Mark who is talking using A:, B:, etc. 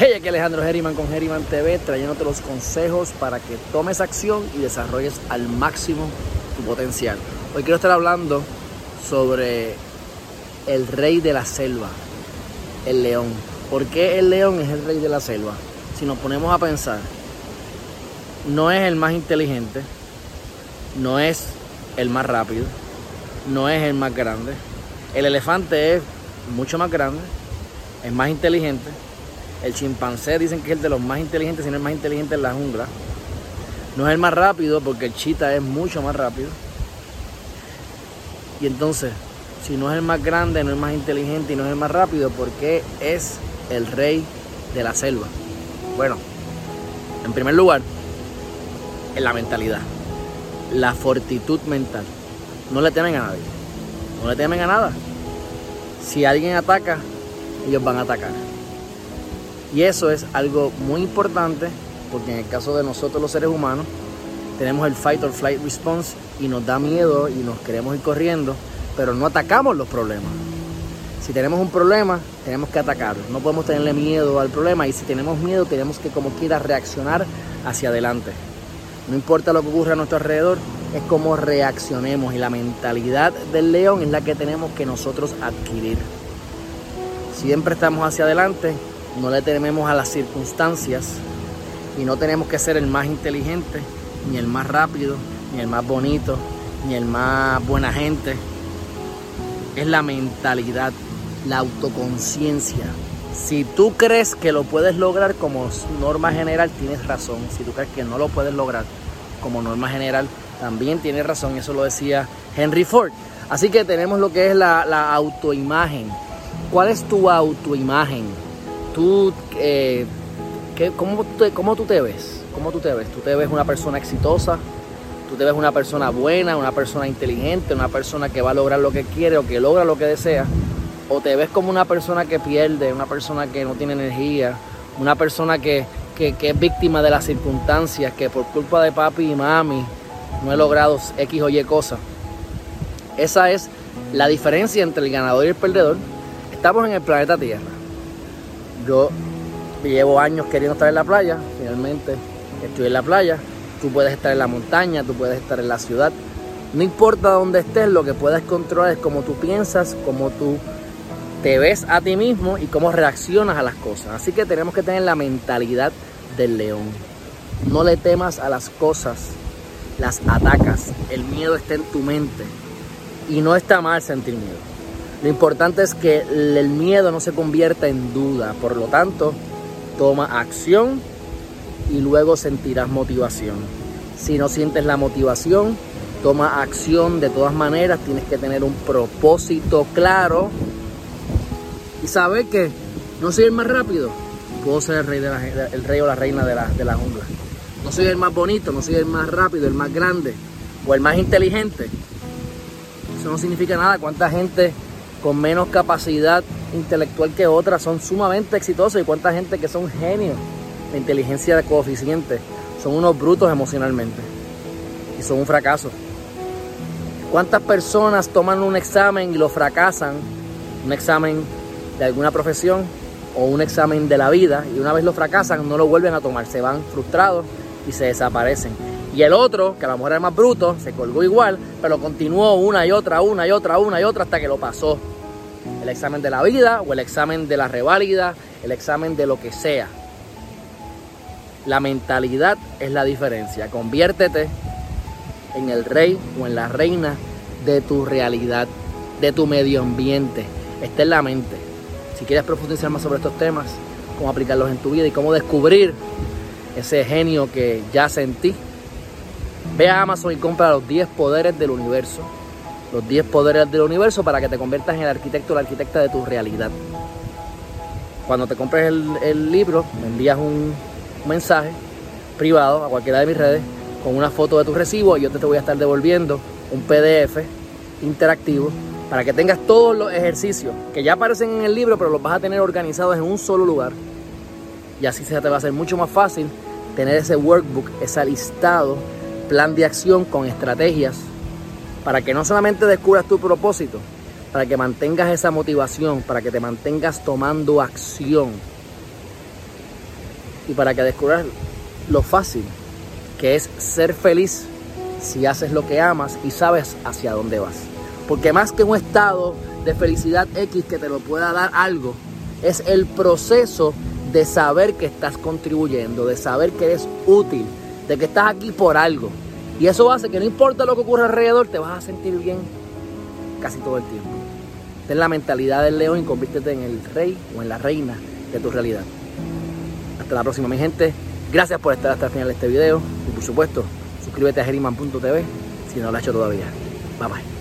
A: Hey, aquí Alejandro Geriman con Geriman TV, trayéndote los consejos para que tomes acción y desarrolles al máximo tu potencial. Hoy quiero estar hablando sobre el rey de la selva, el león. ¿Por qué el león es el rey de la selva? Si nos ponemos a pensar, no es el más inteligente, no es el más rápido, no es el más grande. El elefante es mucho más grande, es más inteligente el chimpancé dicen que es el de los más inteligentes, si no el más inteligente en la jungla. No es el más rápido porque el chita es mucho más rápido. Y entonces, si no es el más grande, no es el más inteligente y no es el más rápido, ¿por qué es el rey de la selva? Bueno, en primer lugar, en la mentalidad, la fortitud mental. No le temen a nadie, no le temen a nada. Si alguien ataca, ellos van a atacar. Y eso es algo muy importante porque en el caso de nosotros los seres humanos tenemos el fight or flight response y nos da miedo y nos queremos ir corriendo, pero no atacamos los problemas. Si tenemos un problema, tenemos que atacarlo. No podemos tenerle miedo al problema y si tenemos miedo, tenemos que como quiera reaccionar hacia adelante. No importa lo que ocurra a nuestro alrededor, es como reaccionemos y la mentalidad del león es la que tenemos que nosotros adquirir. Siempre estamos hacia adelante no le tememos a las circunstancias y no tenemos que ser el más inteligente, ni el más rápido, ni el más bonito, ni el más buena gente. Es la mentalidad, la autoconciencia. Si tú crees que lo puedes lograr como norma general, tienes razón. Si tú crees que no lo puedes lograr como norma general, también tienes razón. Eso lo decía Henry Ford. Así que tenemos lo que es la, la autoimagen. ¿Cuál es tu autoimagen? Eh, cómo, tú te ves? ¿Cómo tú te ves? ¿Tú te ves una persona exitosa? ¿Tú te ves una persona buena, una persona inteligente, una persona que va a lograr lo que quiere o que logra lo que desea? ¿O te ves como una persona que pierde, una persona que no tiene energía, una persona que, es víctima de las circunstancias, que por culpa de papi y mami no he logrado X o Y cosas? Esa es la diferencia entre el ganador y el perdedor. Estamos en el planeta Tierra yo llevo años queriendo estar en la playa, finalmente estoy en la playa. Tú puedes estar en la montaña, tú puedes estar en la ciudad. No importa dónde estés, lo que puedes controlar es cómo tú piensas, cómo tú te ves a ti mismo y cómo reaccionas a las cosas. Así que tenemos que tener la mentalidad del león. No le temas a las cosas, las atacas. El miedo está en tu mente. Y no está mal sentir miedo. Lo importante es que el miedo no se convierta en duda. Por lo tanto, toma acción y luego sentirás motivación. Si no sientes la motivación, toma acción de todas maneras. Tienes que tener un propósito claro y saber que no soy el más rápido, puedo ser el rey, de el rey o la reina de la, de la jungla. No soy el más bonito, no soy el más rápido, el más grande o el más inteligente. Eso no significa nada. ¿Cuánta gente con menos capacidad intelectual que otras son sumamente exitosos y cuánta gente que son genios de inteligencia coeficiente son unos brutos emocionalmente y son un fracaso. ¿Cuántas personas toman un examen y lo fracasan? Un examen de alguna profesión o un examen de la vida y una vez lo fracasan no lo vuelven a tomar, se van frustrados y se desaparecen. Y el otro, que a lo mejor era más bruto, se colgó igual, pero continuó una y otra, una y otra, una y otra hasta que lo pasó. El examen de la vida o el examen de la reválida, el examen de lo que sea. La mentalidad es la diferencia. Conviértete en el rey o en la reina de tu realidad, de tu medio ambiente. Está en la mente. Si quieres profundizar más sobre estos temas, cómo aplicarlos en tu vida y cómo descubrir ese genio que yace en Ve a Amazon y compra los 10 poderes del universo. Los 10 poderes del universo para que te conviertas en el arquitecto o la arquitecta de tu realidad. Cuando te compres el, libro, me envías un, mensaje privado a cualquiera de mis redes con una foto de tu recibo y yo te, te voy a estar devolviendo un PDF interactivo para que tengas todos los ejercicios que ya aparecen en el libro, pero los vas a tener organizados en un solo lugar. Y así se te va a hacer mucho más fácil tener ese workbook, ese listado plan de acción con estrategias para que no solamente descubras tu propósito, para que mantengas esa motivación, para que te mantengas tomando acción. y para que descubras lo fácil que es ser feliz si haces lo que amas y sabes hacia dónde vas. Porque más que un estado de felicidad X que te lo pueda dar algo, es el proceso de saber que estás contribuyendo, de saber que eres útil, de que estás aquí por algo. Y eso hace que no importa lo que ocurra alrededor, te vas a sentir bien casi todo el tiempo. Ten la mentalidad del león y convístete en el rey o en la reina de tu realidad. Hasta la próxima, mi gente. Gracias por estar hasta el final de este video. Y por supuesto, suscríbete a geriman.tv si no lo has hecho todavía. Bye bye.